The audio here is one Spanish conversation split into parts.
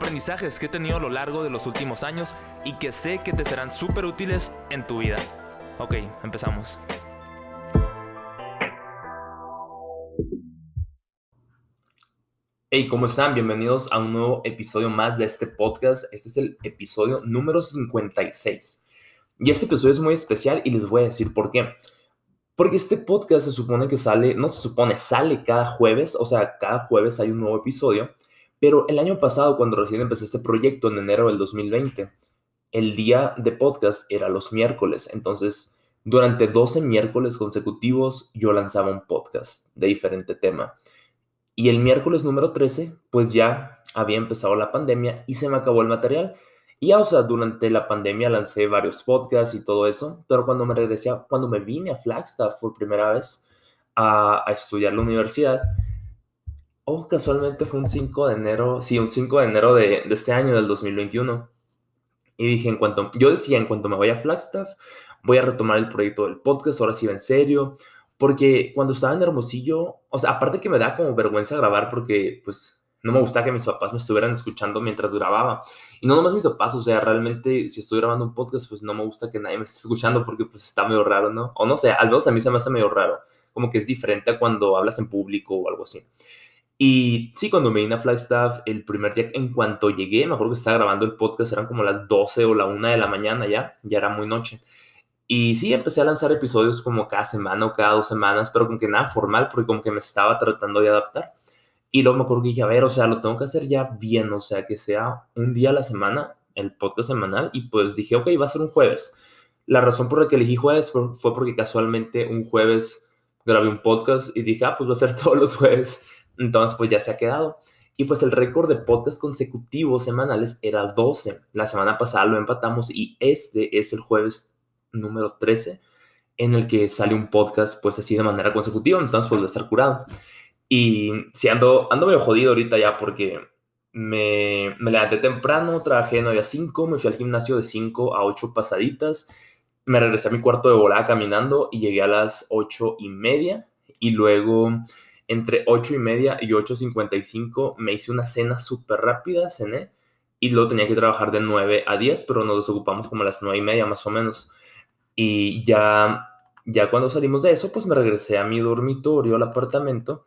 aprendizajes que he tenido a lo largo de los últimos años y que sé que te serán súper útiles en tu vida. Ok, empezamos. Hey, ¿cómo están? Bienvenidos a un nuevo episodio más de este podcast. Este es el episodio número 56. Y este episodio es muy especial y les voy a decir por qué. Porque este podcast se supone que sale, no se supone, sale cada jueves, o sea, cada jueves hay un nuevo episodio. Pero el año pasado, cuando recién empecé este proyecto en enero del 2020, el día de podcast era los miércoles. Entonces, durante 12 miércoles consecutivos, yo lanzaba un podcast de diferente tema. Y el miércoles número 13, pues ya había empezado la pandemia y se me acabó el material. Y ya, o sea, durante la pandemia lancé varios podcasts y todo eso, pero cuando me regresé, cuando me vine a Flagstaff por primera vez a, a estudiar la universidad, oh, casualmente fue un 5 de enero, sí, un 5 de enero de, de, este año, del 2021. Y dije, en cuanto, yo decía, en cuanto me vaya a Flagstaff, voy a retomar el proyecto del podcast, ahora sí va en serio, porque cuando estaba en Hermosillo, o sea, aparte que me da como vergüenza grabar porque, pues, no me gustaba que mis papás me estuvieran escuchando mientras grababa. Y no nomás mis papás, o sea, realmente si estoy grabando un podcast, pues no me gusta que nadie me esté escuchando porque pues está medio raro, ¿no? O no sé, al menos a mí se me hace medio raro. Como que es diferente a cuando hablas en público o algo así. Y sí, cuando me vine a Flagstaff, el primer día, en cuanto llegué, me acuerdo que estaba grabando el podcast, eran como las 12 o la 1 de la mañana ya, ya era muy noche. Y sí, empecé a lanzar episodios como cada semana o cada dos semanas, pero con que nada formal, porque como que me estaba tratando de adaptar. Y luego me acuerdo que dije, a ver, o sea, lo tengo que hacer ya bien, o sea, que sea un día a la semana, el podcast semanal, y pues dije, ok, va a ser un jueves. La razón por la que elegí jueves fue porque casualmente un jueves grabé un podcast y dije, ah, pues va a ser todos los jueves. Entonces, pues ya se ha quedado. Y pues el récord de podcast consecutivos semanales era 12. La semana pasada lo empatamos y este es el jueves número 13 en el que sale un podcast pues así de manera consecutiva. Entonces, pues va a estar curado. Y sí, ando, ando medio jodido ahorita ya porque me, me levanté temprano, trabajé de 9 a 5, me fui al gimnasio de 5 a 8 pasaditas, me regresé a mi cuarto de volada caminando y llegué a las 8 y media. Y luego, entre 8 y media y 8.55, me hice una cena súper rápida, cené. Y luego tenía que trabajar de 9 a 10, pero nos desocupamos como a las 9 y media más o menos. Y ya, ya cuando salimos de eso, pues me regresé a mi dormitorio, al apartamento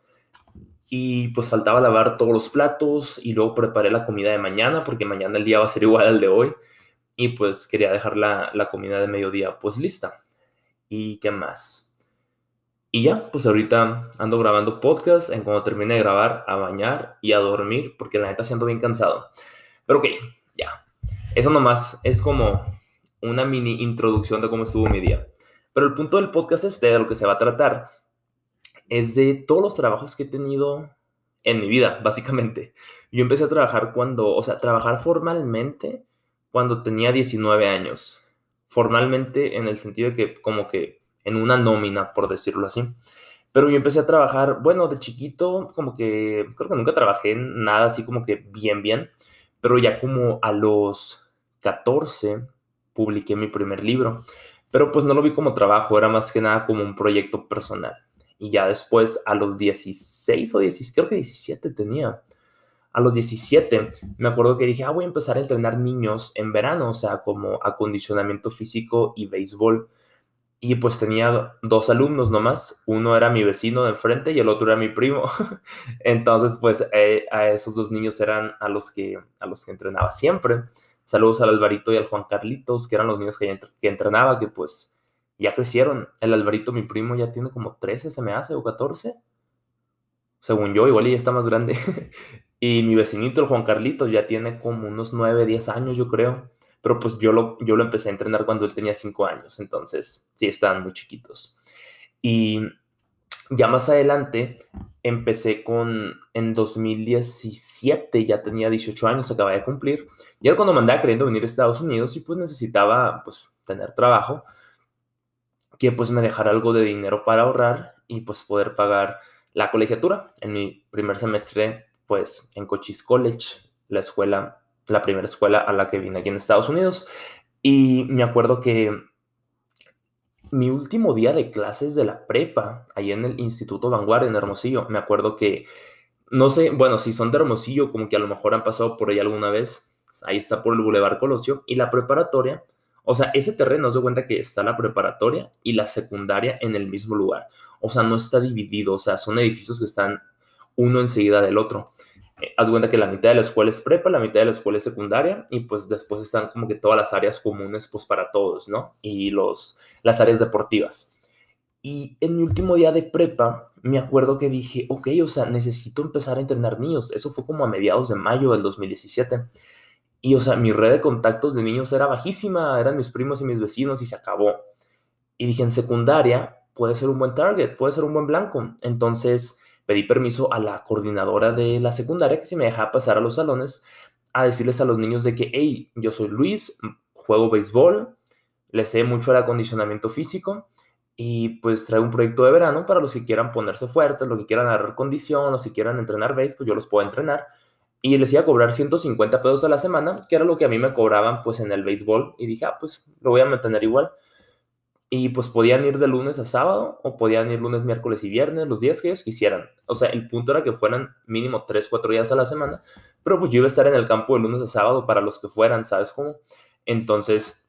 y pues faltaba lavar todos los platos y luego preparé la comida de mañana porque mañana el día va a ser igual al de hoy y pues quería dejar la, la comida de mediodía pues lista. ¿Y qué más? Y ya, pues ahorita ando grabando podcast en cuando termine de grabar a bañar y a dormir porque la neta siento bien cansado. Pero ok, ya. Eso nomás es como una mini introducción de cómo estuvo mi día. Pero el punto del podcast este, de lo que se va a tratar, es de todos los trabajos que he tenido en mi vida, básicamente. Yo empecé a trabajar cuando, o sea, trabajar formalmente cuando tenía 19 años. Formalmente en el sentido de que como que en una nómina, por decirlo así. Pero yo empecé a trabajar, bueno, de chiquito, como que creo que nunca trabajé en nada así como que bien, bien. Pero ya como a los 14 publiqué mi primer libro. Pero pues no lo vi como trabajo, era más que nada como un proyecto personal. Y ya después, a los 16 o 17, creo que 17 tenía. A los 17, me acuerdo que dije, ah, voy a empezar a entrenar niños en verano, o sea, como acondicionamiento físico y béisbol. Y pues tenía dos alumnos nomás. Uno era mi vecino de enfrente y el otro era mi primo. Entonces, pues eh, a esos dos niños eran a los que, a los que entrenaba siempre. Saludos al Alvarito y al Juan Carlitos, que eran los niños que, que entrenaba, que pues ya crecieron. El Alvarito, mi primo, ya tiene como 13, se me hace, o 14. Según yo, igual ya está más grande. y mi vecinito, el Juan Carlitos, ya tiene como unos 9, 10 años, yo creo. Pero pues yo lo, yo lo empecé a entrenar cuando él tenía 5 años. Entonces, sí, estaban muy chiquitos. Y ya más adelante, empecé con, en 2017, ya tenía 18 años, acababa de cumplir, y era cuando me andaba queriendo venir a Estados Unidos y pues necesitaba pues tener trabajo que pues me dejara algo de dinero para ahorrar y pues poder pagar la colegiatura. En mi primer semestre pues en Cochise College, la escuela, la primera escuela a la que vine aquí en Estados Unidos. Y me acuerdo que mi último día de clases de la prepa, ahí en el Instituto Vanguardia en Hermosillo, me acuerdo que, no sé, bueno, si son de Hermosillo, como que a lo mejor han pasado por ahí alguna vez, ahí está por el Boulevard Colosio, y la preparatoria, o sea, ese terreno, se cuenta que está la preparatoria y la secundaria en el mismo lugar, o sea, no está dividido, o sea, son edificios que están uno enseguida del otro. Eh, haz cuenta que la mitad de la escuela es prepa, la mitad de la escuela es secundaria y pues después están como que todas las áreas comunes pues para todos, ¿no? Y los, las áreas deportivas. Y en mi último día de prepa, me acuerdo que dije, ok, o sea, necesito empezar a entrenar niños. Eso fue como a mediados de mayo del 2017. Y, o sea, mi red de contactos de niños era bajísima, eran mis primos y mis vecinos y se acabó. Y dije, en secundaria puede ser un buen target, puede ser un buen blanco. Entonces, pedí permiso a la coordinadora de la secundaria que si me dejaba pasar a los salones a decirles a los niños de que, hey, yo soy Luis, juego béisbol, le sé mucho al acondicionamiento físico y pues traigo un proyecto de verano para los que quieran ponerse fuertes, los que quieran agarrar condición, los que quieran entrenar béisbol, pues yo los puedo entrenar. Y les iba a cobrar 150 pesos a la semana, que era lo que a mí me cobraban pues en el béisbol. Y dije, ah, pues lo voy a mantener igual. Y pues podían ir de lunes a sábado o podían ir lunes, miércoles y viernes, los días que ellos quisieran. O sea, el punto era que fueran mínimo 3, 4 días a la semana, pero pues yo iba a estar en el campo de lunes a sábado para los que fueran, ¿sabes cómo? Entonces,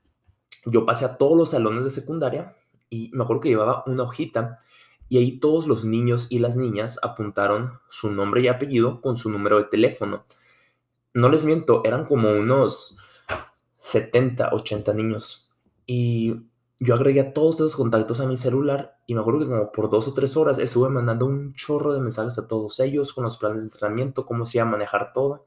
yo pasé a todos los salones de secundaria y me acuerdo que llevaba una hojita y ahí todos los niños y las niñas apuntaron su nombre y apellido con su número de teléfono. No les miento, eran como unos 70, 80 niños. Y yo agregué a todos esos contactos a mi celular y me acuerdo que como por dos o tres horas estuve mandando un chorro de mensajes a todos ellos con los planes de entrenamiento, cómo se iba a manejar todo.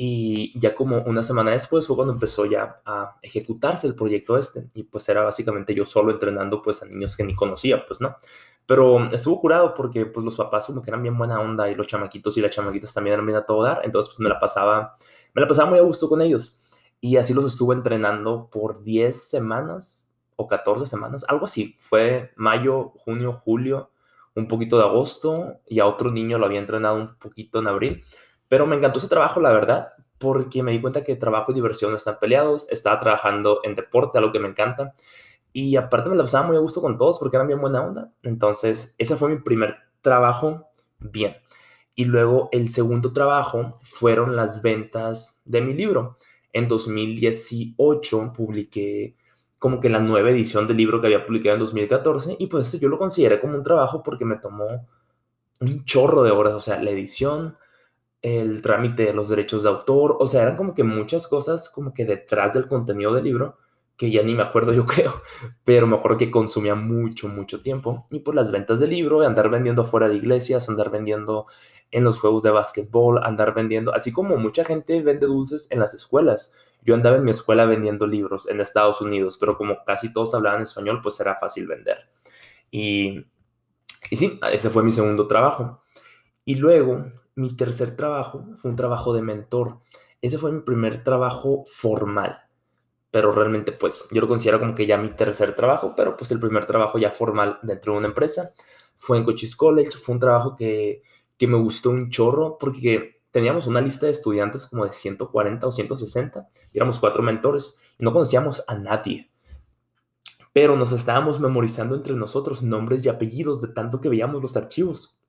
Y ya como una semana después fue cuando empezó ya a ejecutarse el proyecto este. Y pues era básicamente yo solo entrenando pues a niños que ni conocía, pues no. Pero estuvo curado porque pues los papás como que eran bien buena onda y los chamaquitos y las chamaquitas también eran bien a todo dar. Entonces pues me la pasaba, me la pasaba muy a gusto con ellos. Y así los estuve entrenando por 10 semanas, o 14 semanas, algo así. Fue mayo, junio, julio, un poquito de agosto y a otro niño lo había entrenado un poquito en abril. Pero me encantó ese trabajo, la verdad, porque me di cuenta que trabajo y diversión están peleados. Estaba trabajando en deporte, algo que me encanta. Y aparte me la pasaba muy a gusto con todos porque eran bien buena onda. Entonces, ese fue mi primer trabajo bien. Y luego el segundo trabajo fueron las ventas de mi libro. En 2018 publiqué como que la nueva edición del libro que había publicado en 2014 y pues yo lo consideré como un trabajo porque me tomó un chorro de horas, o sea, la edición, el trámite de los derechos de autor, o sea, eran como que muchas cosas como que detrás del contenido del libro que ya ni me acuerdo yo creo, pero me acuerdo que consumía mucho, mucho tiempo y por las ventas del libro, andar vendiendo fuera de iglesias, andar vendiendo en los juegos de básquetbol, andar vendiendo, así como mucha gente vende dulces en las escuelas. Yo andaba en mi escuela vendiendo libros en Estados Unidos, pero como casi todos hablaban español, pues era fácil vender. Y, y sí, ese fue mi segundo trabajo. Y luego, mi tercer trabajo fue un trabajo de mentor. Ese fue mi primer trabajo formal. Pero realmente, pues, yo lo considero como que ya mi tercer trabajo, pero pues el primer trabajo ya formal dentro de una empresa. Fue en Cochise College, fue un trabajo que que me gustó un chorro porque teníamos una lista de estudiantes como de 140 o 160 y éramos cuatro mentores y no conocíamos a nadie. Pero nos estábamos memorizando entre nosotros nombres y apellidos de tanto que veíamos los archivos.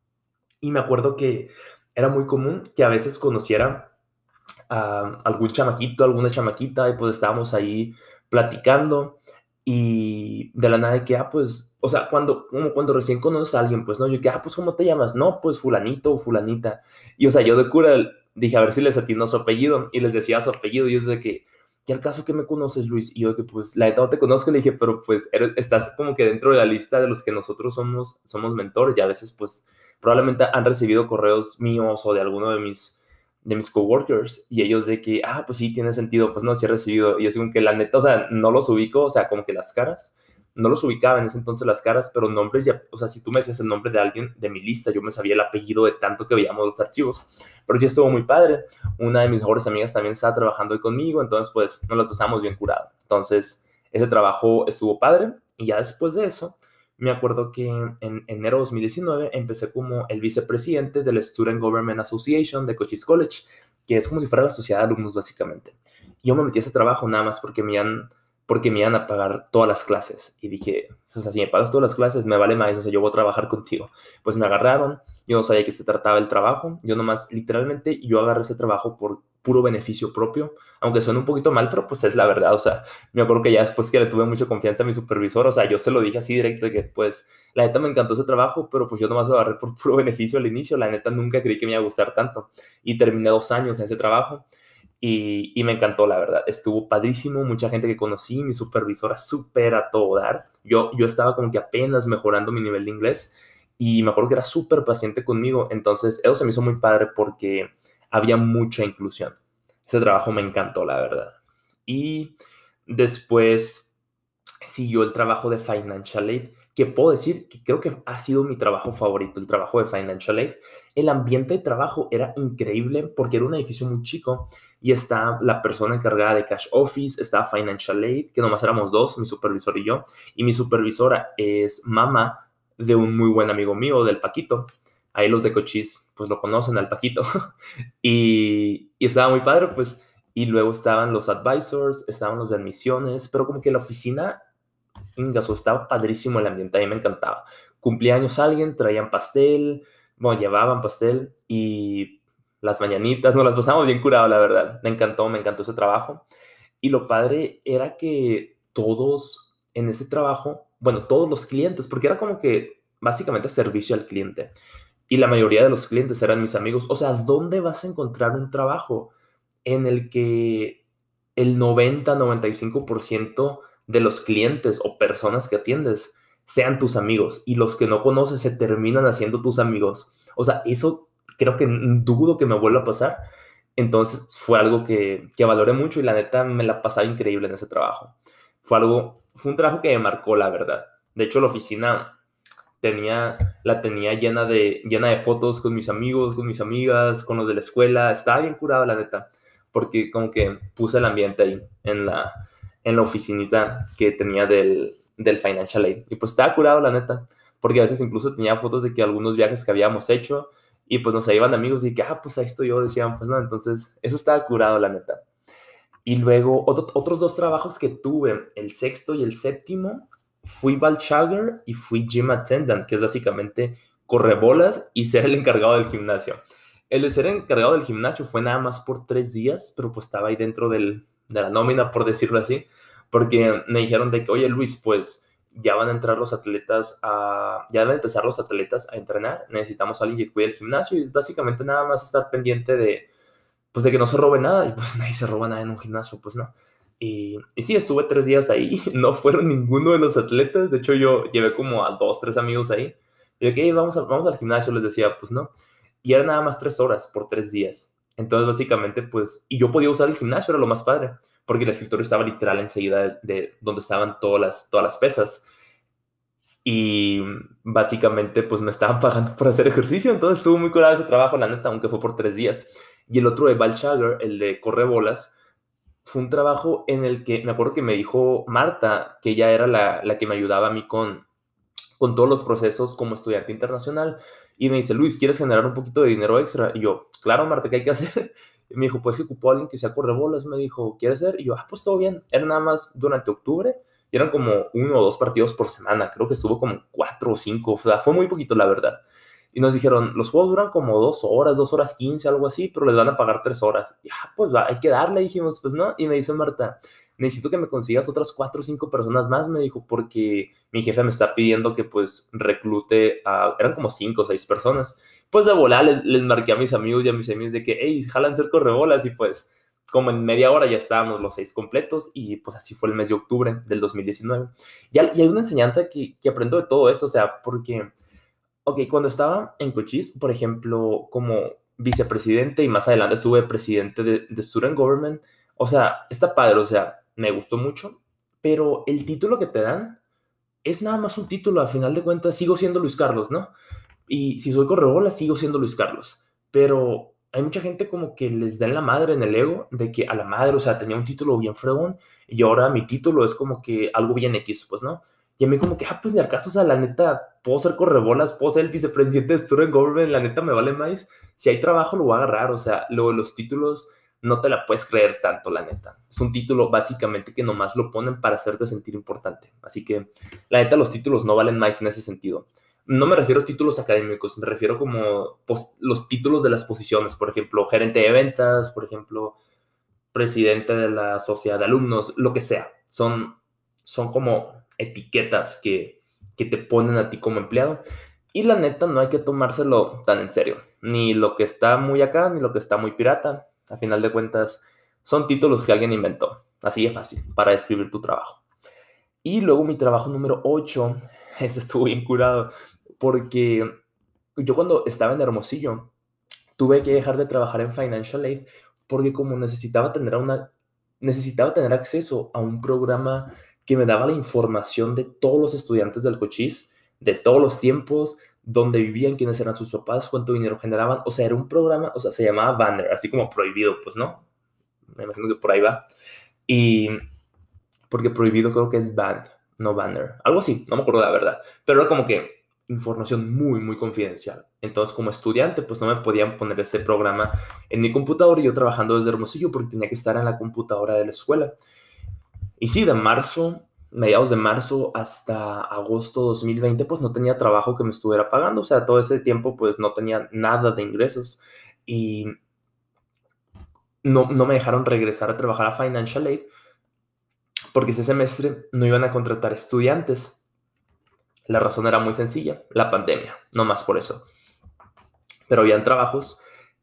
Y me acuerdo que era muy común que a veces conociera a algún chamaquito, alguna chamaquita, y pues estábamos ahí platicando y de la nada de que, ah, pues, o sea, cuando, como cuando recién conoces a alguien, pues, no, yo que, ah, pues, ¿cómo te llamas? No, pues, fulanito o fulanita. Y, o sea, yo de cura dije, a ver si les atinó su apellido, y les decía su apellido, y yo de que, ¿qué al caso que me conoces, Luis? Y yo que, pues, la neta no te conozco, le dije, pero, pues, estás como que dentro de la lista de los que nosotros somos, somos mentores, y a veces, pues, probablemente han recibido correos míos o de alguno de mis de mis coworkers y ellos de que, ah, pues sí, tiene sentido, pues no, sí he recibido. Y es como que la neta, o sea, no los ubico, o sea, como que las caras, no los ubicaba en ese entonces las caras, pero nombres ya, o sea, si tú me decías el nombre de alguien de mi lista, yo me sabía el apellido de tanto que veíamos los archivos. Pero sí estuvo muy padre. Una de mis mejores amigas también estaba trabajando conmigo, entonces pues nos las pasamos bien curado. Entonces, ese trabajo estuvo padre y ya después de eso, me acuerdo que en enero de 2019 empecé como el vicepresidente del Student Government Association de Cochise College, que es como si fuera la sociedad de alumnos básicamente. Yo me metí a ese trabajo nada más porque me han porque me iban a pagar todas las clases. Y dije, o sea, si me pagas todas las clases, me vale más, o sea, yo voy a trabajar contigo. Pues me agarraron, yo no sabía que se trataba el trabajo, yo nomás, literalmente, yo agarré ese trabajo por puro beneficio propio, aunque suene un poquito mal, pero pues es la verdad, o sea, me acuerdo que ya después que le tuve mucha confianza a mi supervisor, o sea, yo se lo dije así directo, que pues, la neta me encantó ese trabajo, pero pues yo nomás lo agarré por puro beneficio al inicio, la neta nunca creí que me iba a gustar tanto, y terminé dos años en ese trabajo, y, me encantó, la verdad. Estuvo padrísimo, mucha gente que conocí, mi supervisora súper a todo dar. Yo, yo estaba como que apenas mejorando mi nivel de inglés y me acuerdo que era súper paciente conmigo. Entonces, eso se me hizo muy padre porque había mucha inclusión. Ese trabajo me encantó, la verdad. Y después siguió el trabajo de Financial Aid, que puedo decir que creo que ha sido mi trabajo favorito, el trabajo de Financial Aid. El ambiente de trabajo era increíble porque era un edificio muy chico y está la persona encargada de Cash Office, está Financial Aid, que nomás éramos dos, mi supervisor y yo, y mi supervisora es mamá de un muy buen amigo mío, del Paquito. Ahí los de Cochis, pues lo conocen al Paquito. y, y estaba muy padre, pues. Y luego estaban los advisors, estaban los de admisiones, pero como que la oficina, ingaso, estaba padrísimo el ambiente, a mí me encantaba. Cumplía años alguien, traían pastel, bueno, llevaban pastel y las mañanitas, nos las pasamos bien curado, la verdad. Me encantó, me encantó ese trabajo. Y lo padre era que todos en ese trabajo, bueno, todos los clientes, porque era como que básicamente servicio al cliente. Y la mayoría de los clientes eran mis amigos. O sea, ¿dónde vas a encontrar un trabajo en el que el 90-95% de los clientes o personas que atiendes sean tus amigos y los que no conoces se terminan haciendo tus amigos? O sea, eso creo que dudo que me vuelva a pasar. Entonces fue algo que, que valoré mucho y la neta me la pasaba increíble en ese trabajo. Fue algo, fue un trabajo que me marcó, la verdad. De hecho, la oficina tenía, la tenía llena de, llena de fotos con mis amigos, con mis amigas, con los de la escuela. Estaba bien curado, la neta, porque como que puse el ambiente ahí en la, en la oficinita que tenía del, del Financial Aid. Y pues estaba curado, la neta, porque a veces incluso tenía fotos de que algunos viajes que habíamos hecho y pues nos iban amigos y que, ah, pues ahí estoy yo, decían, pues no, entonces eso estaba curado, la neta. Y luego otros dos trabajos que tuve, el sexto y el séptimo, fui Balchager y fui gym attendant, que es básicamente correbolas y ser el encargado del gimnasio. El de ser encargado del gimnasio fue nada más por tres días, pero pues estaba ahí dentro del, de la nómina, por decirlo así, porque me dijeron de que, oye Luis, pues ya van a entrar los atletas a, ya van a empezar los atletas a entrenar, necesitamos a alguien que cuide el gimnasio y básicamente nada más estar pendiente de, pues de que no se robe nada y pues nadie se roba nada en un gimnasio, pues no. Y, y sí, estuve tres días ahí, no fueron ninguno de los atletas, de hecho yo llevé como a dos, tres amigos ahí, y de que vamos, vamos al gimnasio, les decía, pues no, y era nada más tres horas por tres días. Entonces, básicamente, pues, y yo podía usar el gimnasio, era lo más padre, porque el escritorio estaba literal enseguida de, donde estaban todas las, todas las pesas. Y básicamente, pues me estaban pagando por hacer ejercicio, entonces estuvo muy curado ese trabajo, la neta, aunque fue por tres días. Y el otro de Balchager, el de corre bolas, fue un trabajo en el que me acuerdo que me dijo Marta, que ella era la, la que me ayudaba a mí con, con todos los procesos como estudiante internacional. Y me dice, Luis, ¿quieres generar un poquito de dinero extra? Y yo, claro, Marta, ¿qué hay que hacer? Y me dijo, pues que ocupó a alguien que sea correbolas. Me dijo, ¿quieres ser? Y yo, ah, pues todo bien. Era nada más durante octubre. Y eran como uno o dos partidos por semana. Creo que estuvo como cuatro o cinco. O sea, fue muy poquito, la verdad. Y nos dijeron, los juegos duran como dos horas, dos horas quince, algo así, pero les van a pagar tres horas. Y ah, pues va, hay que darle. Dijimos, pues no. Y me dice Marta, necesito que me consigas otras cuatro o cinco personas más, me dijo, porque mi jefe me está pidiendo que pues reclute a, eran como cinco o seis personas. Pues de volar les, marqué a mis amigos y a mis amigos de que, hey, jalan ser correbolas y pues como en media hora ya estábamos los seis completos y pues así fue el mes de octubre del 2019. Y, y hay una enseñanza que, que aprendo de todo eso, o sea, porque, ok, cuando estaba en Cochise, por ejemplo, como vicepresidente y más adelante estuve presidente de, de Student Government, o sea, está padre, o sea, me gustó mucho, pero el título que te dan es nada más un título, a final de cuentas sigo siendo Luis Carlos, ¿no? Y si soy correbola, sigo siendo Luis Carlos. Pero hay mucha gente como que les da en la madre en el ego de que a la madre, o sea, tenía un título bien fregón y ahora mi título es como que algo bien X, pues, ¿no? Y a mí como que, ah, pues ni al caso, o sea, la neta, puedo ser correbolas, puedo ser el vicepresidente de Student Government, la neta me vale más. Si hay trabajo lo voy a agarrar, o sea, luego los títulos no te la puedes creer tanto, la neta. Es un título básicamente que nomás lo ponen para hacerte sentir importante. Así que, la neta, los títulos no valen más en ese sentido. No me refiero a títulos académicos, me refiero como los títulos de las posiciones, por ejemplo, gerente de ventas, por ejemplo, presidente de la sociedad de alumnos, lo que sea. Son, son como etiquetas que, que te ponen a ti como empleado. Y la neta, no hay que tomárselo tan en serio. Ni lo que está muy acá, ni lo que está muy pirata a final de cuentas, son títulos que alguien inventó. Así de fácil, para describir tu trabajo. Y luego mi trabajo número 8, este estuvo bien curado, porque yo cuando estaba en Hermosillo, tuve que dejar de trabajar en Financial Aid porque como necesitaba tener una necesitaba tener acceso a un programa que me daba la información de todos los estudiantes del cochís, de todos los tiempos, dónde vivían, quiénes eran sus papás, cuánto dinero generaban. O sea, era un programa, o sea, se llamaba Banner, así como prohibido, pues, ¿no? Me imagino que por ahí va. Y porque prohibido creo que es band, no banner. Algo así, no me acuerdo la verdad. Pero era como que información muy, muy confidencial. Entonces, como estudiante, pues no me podían poner ese programa en mi computadora y yo trabajando desde Hermosillo porque tenía que estar en la computadora de la escuela. Y sí, de marzo mediados de marzo hasta agosto 2020, pues no tenía trabajo que me estuviera pagando. O sea, todo ese tiempo, pues no tenía nada de ingresos. Y no, no me dejaron regresar a trabajar a Financial Aid porque ese semestre no iban a contratar estudiantes. La razón era muy sencilla, la pandemia, no más por eso. Pero habían trabajos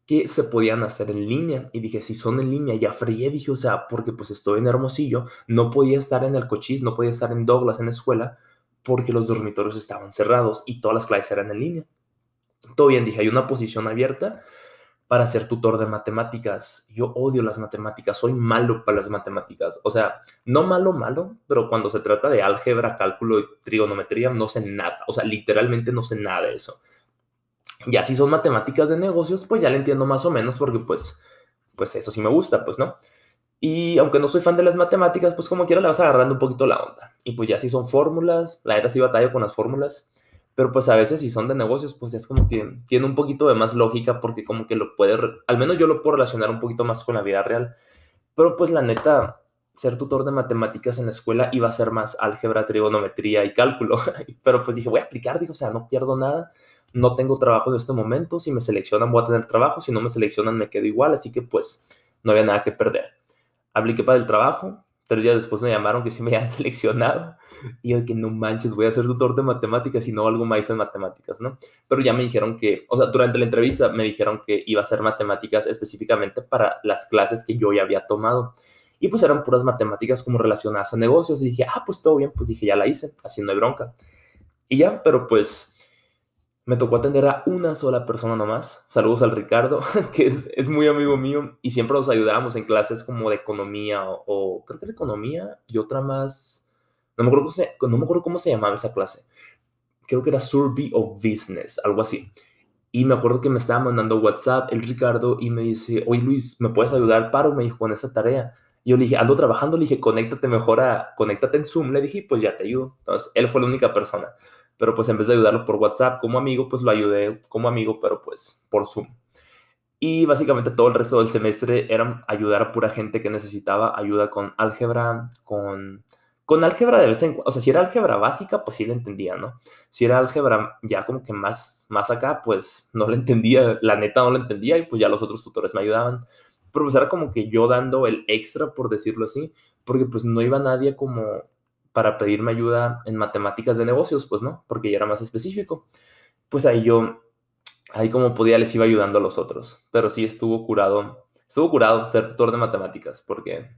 que se podían hacer en línea. Y dije, si son en línea, ya fregué, dije, o sea, porque pues estoy en Hermosillo, no podía estar en el Cochís, no podía estar en Douglas, en la escuela, porque los dormitorios estaban cerrados y todas las clases eran en línea. Todo bien, dije, hay una posición abierta para ser tutor de matemáticas. Yo odio las matemáticas, soy malo para las matemáticas. O sea, no malo, malo, pero cuando se trata de álgebra, cálculo y trigonometría, no sé nada. O sea, literalmente no sé nada de eso. Ya si son matemáticas de negocios, pues ya le entiendo más o menos porque pues, pues eso sí me gusta, pues, ¿no? Y aunque no soy fan de las matemáticas, pues como quiera le vas agarrando un poquito la onda. Y pues ya si son fórmulas, la verdad sí batalla con las fórmulas, pero pues a veces si son de negocios, pues es como que tiene un poquito de más lógica porque como que lo puede, al menos yo lo puedo relacionar un poquito más con la vida real. Pero pues la neta, ser tutor de matemáticas en la escuela iba a ser más álgebra, trigonometría y cálculo. Pero pues dije, voy a aplicar, digo, o sea, no pierdo nada no tengo trabajo en este momento, si me seleccionan voy a tener trabajo, si no me seleccionan me quedo igual, así que pues no había nada que perder. Apliqué para el trabajo, tres días después me llamaron que sí me habían seleccionado y yo que no manches, voy a ser tutor de matemáticas y no algo más en matemáticas, ¿no? Pero ya me dijeron que, o sea, durante la entrevista me dijeron que iba a ser matemáticas específicamente para las clases que yo ya había tomado. Y pues eran puras matemáticas como relacionadas a negocios. Y dije, ah, pues todo bien, pues dije, ya la hice, haciendo de bronca. Y ya, pero pues me tocó atender a una sola persona nomás. Saludos al Ricardo, que es, muy amigo mío y siempre nos ayudábamos en clases como de economía o, creo que de economía y otra más. No me, acuerdo no me acuerdo cómo se llamaba esa clase. Creo que era Survey of Business, algo así. Y me acuerdo que me estaba mandando WhatsApp el Ricardo y me dice, oye Luis, ¿me puedes ayudar? Paro, me dijo, con esta tarea. Y yo le dije, ando trabajando, le dije, conéctate mejor a, conéctate en Zoom. Le dije, pues ya te ayudo. Entonces, él fue la única persona pero pues en vez de ayudarlo por WhatsApp como amigo, pues lo ayudé como amigo, pero pues por Zoom. Y básicamente todo el resto del semestre era ayudar a pura gente que necesitaba ayuda con álgebra, con, con álgebra de vez en cuando. O sea, si era álgebra básica, pues sí la entendía, ¿no? Si era álgebra ya como que más, más acá, pues no la entendía, la neta no la entendía y pues ya los otros tutores me ayudaban. Pero pues como que yo dando el extra, por decirlo así, porque pues no iba nadie como para pedirme ayuda en matemáticas de negocios, pues no, porque ya era más específico. Pues ahí yo, ahí como podía les iba ayudando a los otros, pero sí estuvo curado, estuvo curado ser tutor de matemáticas, porque,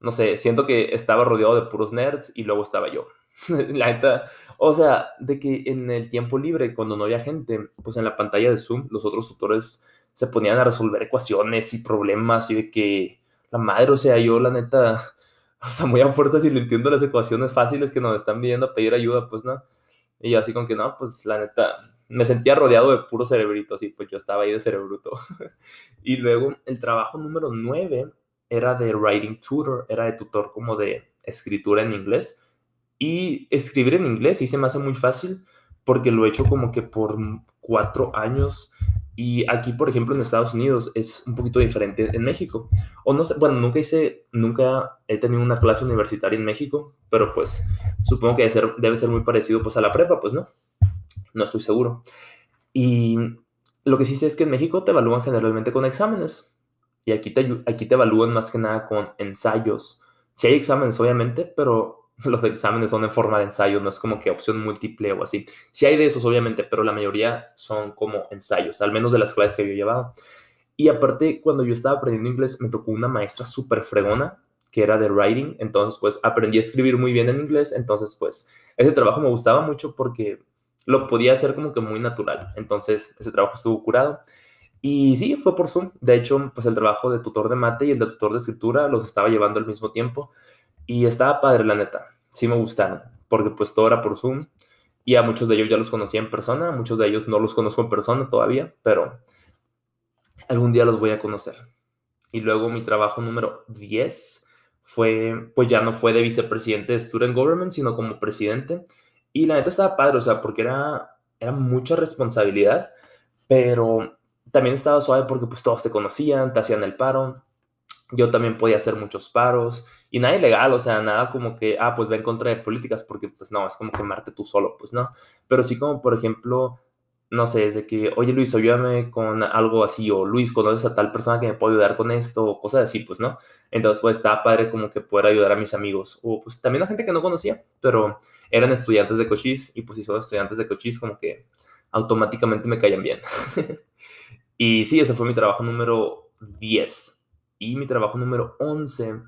no sé, siento que estaba rodeado de puros nerds y luego estaba yo. la neta, o sea, de que en el tiempo libre, cuando no había gente, pues en la pantalla de Zoom, los otros tutores se ponían a resolver ecuaciones y problemas y de que la madre, o sea, yo la neta o sea, muy a fuerza si le entiendo las ecuaciones fáciles que nos están pidiendo a pedir ayuda, pues no. Y yo así con que no, pues la neta, me sentía rodeado de puro cerebrito, así pues yo estaba ahí de cerebruto. y luego el trabajo número 9 era de writing tutor, era de tutor como de escritura en inglés. Y escribir en inglés sí se me hace muy fácil porque lo he hecho como que por cuatro años y aquí, por ejemplo, en Estados Unidos es un poquito diferente en México. O no sé, bueno, nunca hice, nunca he tenido una clase universitaria en México, pero pues supongo que debe ser, debe ser muy parecido pues a la prepa, pues no. No estoy seguro. Y lo que sí sé es que en México te evalúan generalmente con exámenes. Y aquí te, aquí te evalúan más que nada con ensayos. Sí hay exámenes, obviamente, pero los exámenes son en forma de ensayo, no es como que opción múltiple o así. Sí hay de esos, obviamente, pero la mayoría son como ensayos, al menos de las clases que yo he llevado. Y aparte, cuando yo estaba aprendiendo inglés, me tocó una maestra súper fregona, que era de writing, entonces pues aprendí a escribir muy bien en inglés, entonces pues ese trabajo me gustaba mucho porque lo podía hacer como que muy natural, entonces ese trabajo estuvo curado. Y sí, fue por Zoom. De hecho, pues el trabajo de tutor de mate y el de tutor de escritura los estaba llevando al mismo tiempo. Y estaba padre, la neta. Sí me gustaron, porque pues todo era por Zoom. Y a muchos de ellos ya los conocía en persona, muchos de ellos no los conozco en persona todavía, pero algún día los voy a conocer. Y luego mi trabajo número 10 fue, pues ya no fue de vicepresidente de Student Government, sino como presidente. Y la neta estaba padre, o sea, porque era, era mucha responsabilidad, pero también estaba suave porque pues todos te conocían, te hacían el paro. Yo también podía hacer muchos paros y nada ilegal, o sea, nada como que, ah, pues va en contra de políticas, porque pues no, es como quemarte tú solo, pues no. Pero sí como, por ejemplo, no sé, es de que, oye Luis, ayúdame con algo así, o Luis, conoces a tal persona que me puede ayudar con esto, o cosas así, pues no. Entonces, pues estaba padre como que poder ayudar a mis amigos, o pues también a gente que no conocía, pero eran estudiantes de Cochise, y pues si son estudiantes de Cochise, como que automáticamente me caían bien. y sí, ese fue mi trabajo número 10. Y mi trabajo número 11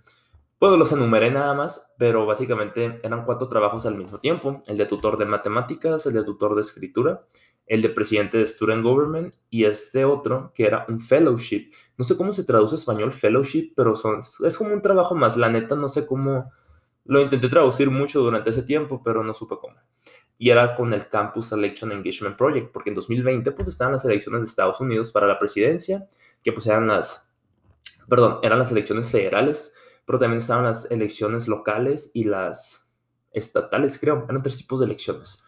bueno, los enumeré nada más, pero básicamente eran cuatro trabajos al mismo tiempo. El de tutor de matemáticas, el de tutor de escritura, el de presidente de Student Government y este otro que era un fellowship. No sé cómo se traduce español fellowship, pero son, es como un trabajo más. La neta no sé cómo... Lo intenté traducir mucho durante ese tiempo, pero no supe cómo. Y era con el Campus Election Engagement Project, porque en 2020 pues estaban las elecciones de Estados Unidos para la presidencia, que pues eran las... Perdón, eran las elecciones federales pero también estaban las elecciones locales y las estatales, creo. Eran tres tipos de elecciones.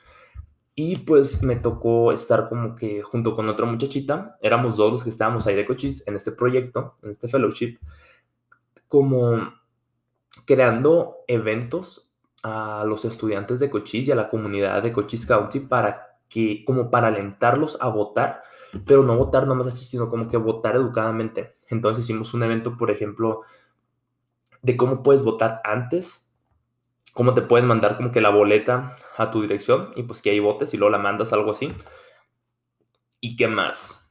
Y pues me tocó estar como que junto con otra muchachita, éramos dos los que estábamos ahí de cochis en este proyecto, en este fellowship, como creando eventos a los estudiantes de Cochise y a la comunidad de Cochise County para que, como para alentarlos a votar, pero no votar nomás así, sino como que votar educadamente. Entonces hicimos un evento, por ejemplo, de cómo puedes votar antes, cómo te pueden mandar como que la boleta a tu dirección y pues que ahí votes y luego la mandas, algo así. ¿Y qué más?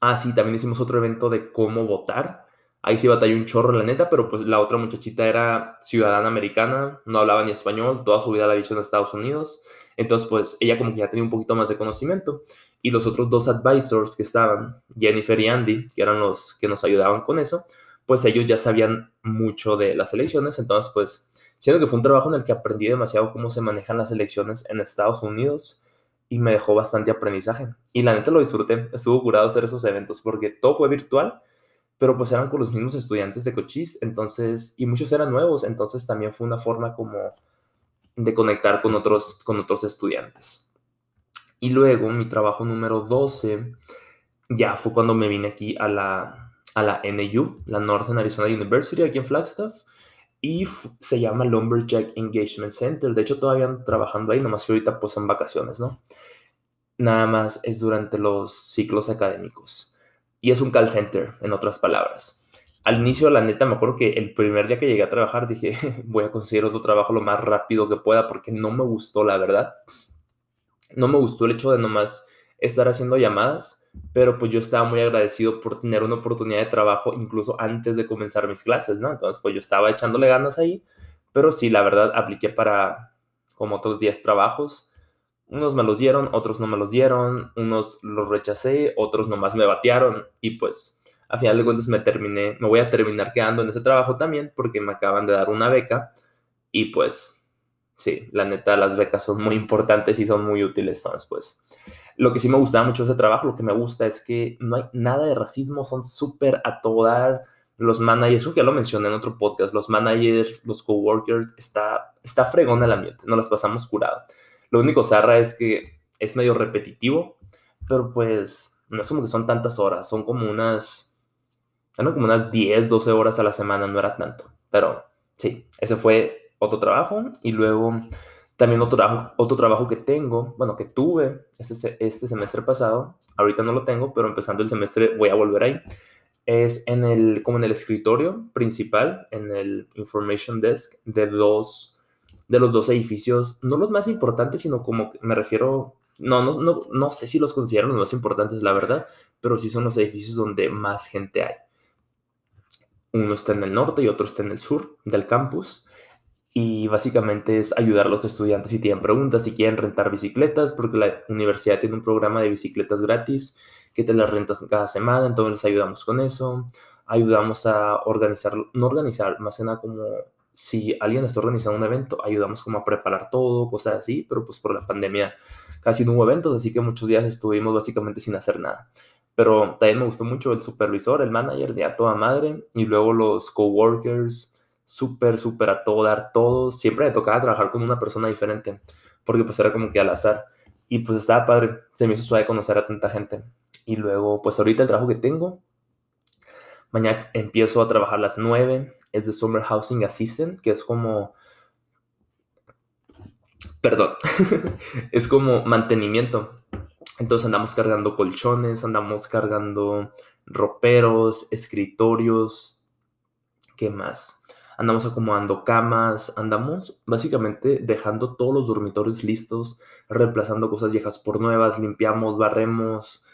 Ah, sí, también hicimos otro evento de cómo votar. Ahí sí batalló un chorro, la neta, pero pues la otra muchachita era ciudadana americana, no hablaba ni español, toda su vida la visto en Estados Unidos. Entonces, pues ella como que ya tenía un poquito más de conocimiento. Y los otros dos advisors que estaban, Jennifer y Andy, que eran los que nos ayudaban con eso, pues ellos ya sabían mucho de las elecciones, entonces pues siento que fue un trabajo en el que aprendí demasiado cómo se manejan las elecciones en Estados Unidos y me dejó bastante aprendizaje. Y la neta lo disfruté, estuvo curado hacer esos eventos porque todo fue virtual, pero pues eran con los mismos estudiantes de Cochise, entonces, y muchos eran nuevos, entonces también fue una forma como de conectar con otros, con otros estudiantes. Y luego mi trabajo número 12 ya fue cuando me vine aquí a la, a la NU, la Northern Arizona University, aquí en Flagstaff, y se llama Lumberjack Engagement Center. De hecho, todavía ando trabajando ahí, nomás que ahorita pues son vacaciones, ¿no? Nada más es durante los ciclos académicos. Y es un call center, en otras palabras. Al inicio, la neta, me acuerdo que el primer día que llegué a trabajar dije, voy a conseguir otro trabajo lo más rápido que pueda porque no me gustó, la verdad. No me gustó el hecho de nomás estar haciendo llamadas pero pues yo estaba muy agradecido por tener una oportunidad de trabajo incluso antes de comenzar mis clases, ¿no? Entonces, pues yo estaba echándole ganas ahí, pero sí, la verdad, apliqué para como otros 10 trabajos. Unos me los dieron, otros no me los dieron, unos los rechacé, otros nomás me batearon y pues a final de cuentas me terminé, me voy a terminar quedando en ese trabajo también porque me acaban de dar una beca y pues sí, la neta las becas son muy importantes y son muy útiles, entonces pues lo que sí me gustaba mucho ese trabajo, lo que me gusta es que no hay nada de racismo, son súper a todo dar, los managers, creo que ya lo mencioné en otro podcast, los managers, los coworkers, está, está fregón el ambiente, no las pasamos curado. Lo único zarra es que es medio repetitivo, pero pues no es como que son tantas horas, son como unas, eran como unas 10, 12 horas a la semana, no era tanto. Pero sí, ese fue otro trabajo y luego también otro trabajo, otro trabajo que tengo, bueno, que tuve este, este semestre pasado, ahorita no lo tengo, pero empezando el semestre voy a volver ahí, es en el, como en el escritorio principal, en el Information Desk de dos, de los dos edificios, no los más importantes, sino como me refiero no, no, no, no sé si los considero los más importantes, la verdad, pero sí son los edificios donde más gente hay. Uno está en el norte y otro está en el sur del campus. Y básicamente es ayudar a los estudiantes si tienen preguntas, si quieren rentar bicicletas, porque la universidad tiene un programa de bicicletas gratis que te las rentas cada semana, entonces les ayudamos con eso. Ayudamos a organizar, no organizar, más que nada como si alguien está organizando un evento, ayudamos como a preparar todo, cosas así, pero pues por la pandemia casi no hubo eventos, así que muchos días estuvimos básicamente sin hacer nada. Pero también me gustó mucho el supervisor, el manager, de a toda madre, y luego los coworkers, súper, súper a todo dar, todos. Siempre me tocaba trabajar con una persona diferente, porque pues era como que al azar. Y pues estaba padre, se me hizo suave conocer a tanta gente. Y luego, pues ahorita el trabajo que tengo, mañana empiezo a trabajar a las 9, es de Summer Housing Assistant, que es como perdón, es como mantenimiento. Entonces andamos cargando colchones, andamos cargando roperos, escritorios, ¿qué más? Andamos acomodando camas, andamos básicamente dejando todos los dormitorios listos, reemplazando cosas viejas por nuevas, limpiamos, barremos,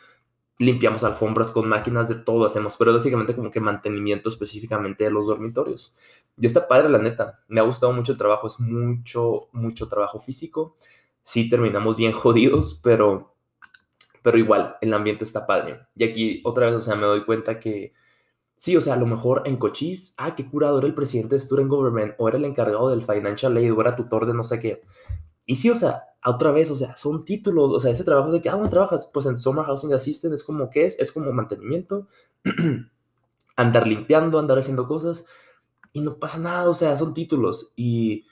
limpiamos alfombras con máquinas, de todo hacemos, pero básicamente como que mantenimiento específicamente de los dormitorios. Y está padre, la neta. Me ha gustado mucho el trabajo, es mucho, mucho trabajo físico. Sí terminamos bien jodidos, pero, pero igual, el ambiente está padre. Y aquí otra vez, o sea, me doy cuenta que sí, o sea, a lo mejor en Cochise, ah, qué curado, era el presidente de Student Government, o era el encargado del Financial Aid, o era tutor de no sé qué. Y sí, o sea, otra vez, o sea, son títulos, o sea, ese trabajo de que, ah, bueno, trabajas, pues en Summer Housing Assistant es como, ¿qué es? Es como mantenimiento, andar limpiando, andar haciendo cosas, y no pasa nada, o sea, son títulos, y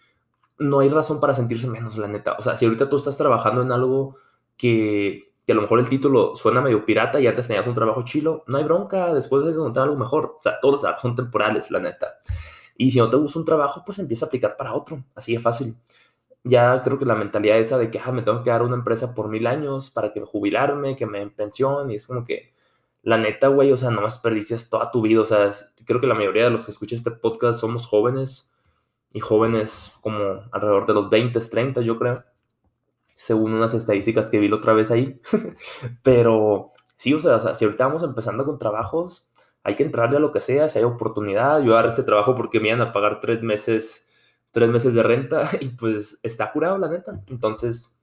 no hay razón para sentirse menos, la neta. O sea, si ahorita tú estás trabajando en algo que, que a lo mejor el título suena medio pirata y antes tenías un trabajo chilo, no hay bronca, después de encontrar algo mejor. O sea, todos los trabajos son temporales, la neta. Y si no te gusta un trabajo, pues empieza a aplicar para otro, así de fácil ya creo que la mentalidad esa de que ah, me tengo que dar una empresa por mil años para que jubilarme, que me den pensión, y es como que, la neta, güey, o sea, no desperdicias toda tu vida, o sea, creo que la mayoría de los que escuchan este podcast somos jóvenes, y jóvenes como alrededor de los 20, 30, yo creo, según unas estadísticas que vi la otra vez ahí, pero sí, o sea, o sea, si ahorita vamos empezando con trabajos, hay que entrarle a lo que sea, si hay oportunidad, yo agarré este trabajo porque me iban a pagar tres meses tres meses de renta y pues está curado, la neta. Entonces,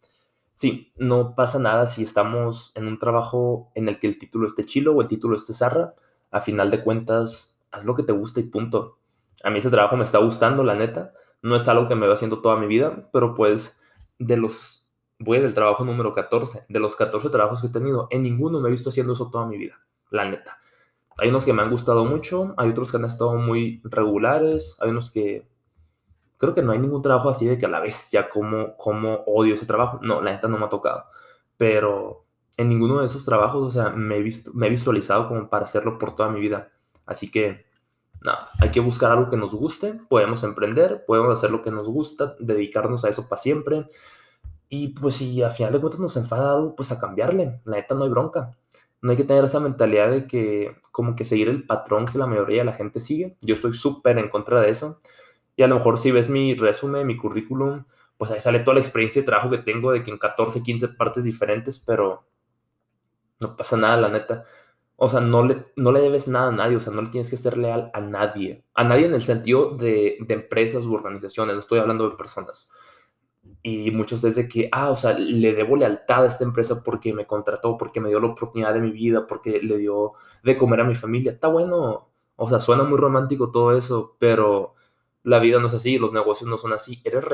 sí, no pasa nada si estamos en un trabajo en el que el título esté chilo o el título esté zarra. A final de cuentas, haz lo que te gusta y punto. A mí ese trabajo me está gustando, la neta. No es algo que me va haciendo toda mi vida, pero pues de los... Voy del trabajo número 14. De los 14 trabajos que he tenido, en ninguno me he visto haciendo eso toda mi vida, la neta. Hay unos que me han gustado mucho, hay otros que han estado muy regulares, hay unos que creo que no hay ningún trabajo así de que a la ya como, como odio ese trabajo. No, la neta no me ha tocado. Pero en ninguno de esos trabajos, o sea, me he, visto, me he visualizado como para hacerlo por toda mi vida. Así que, nada, hay que buscar algo que nos guste, podemos emprender, podemos hacer lo que nos gusta, dedicarnos a eso para siempre. Y pues si a final de cuentas nos enfada algo, pues a cambiarle. La neta no hay bronca. No hay que tener esa mentalidad de que como que seguir el patrón que la mayoría de la gente sigue. Yo estoy súper en contra de eso. Y a lo mejor si ves mi resumen, mi currículum, pues ahí sale toda la experiencia de trabajo que tengo de que en 14, 15 partes diferentes, pero no pasa nada, la neta. O sea, no le, no le debes nada a nadie, o sea, no le tienes que ser leal a nadie. A nadie en el sentido de, de empresas u organizaciones, no estoy hablando de personas. y muchos desde que, ah, o sea, le debo lealtad a esta empresa porque me contrató, porque me dio la oportunidad de mi vida, porque le dio de comer a mi familia. Está bueno, o sea, suena muy romántico todo eso, pero la vida no es así, los negocios no son así. Eres,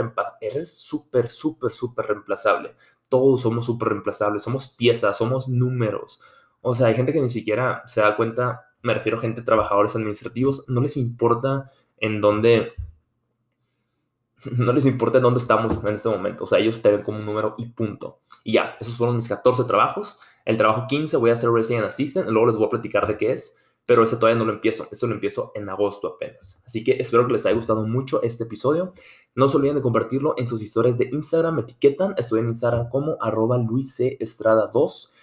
eres súper, súper, súper reemplazable. Todos somos súper reemplazables, somos piezas, somos números. O sea, hay gente que ni siquiera se da cuenta, me refiero a gente, trabajadores administrativos, no les importa en dónde no les importa en dónde estamos en este momento. O sea, ellos te ven como un número y punto. Y ya, esos fueron mis 14 trabajos. El trabajo 15 voy a hacer Resident Assistant. Luego les voy a platicar de qué es. Pero ese todavía no lo empiezo. Eso lo empiezo en agosto apenas. Así que espero que les haya gustado mucho este episodio. No se olviden de compartirlo en sus historias de Instagram. Me etiquetan. Estoy en Instagram como arroba Estrada 2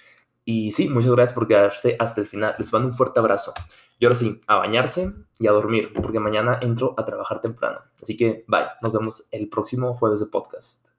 Y sí, muchas gracias por quedarse hasta el final. Les mando un fuerte abrazo. Y ahora sí, a bañarse y a dormir, porque mañana entro a trabajar temprano. Así que bye, nos vemos el próximo jueves de podcast.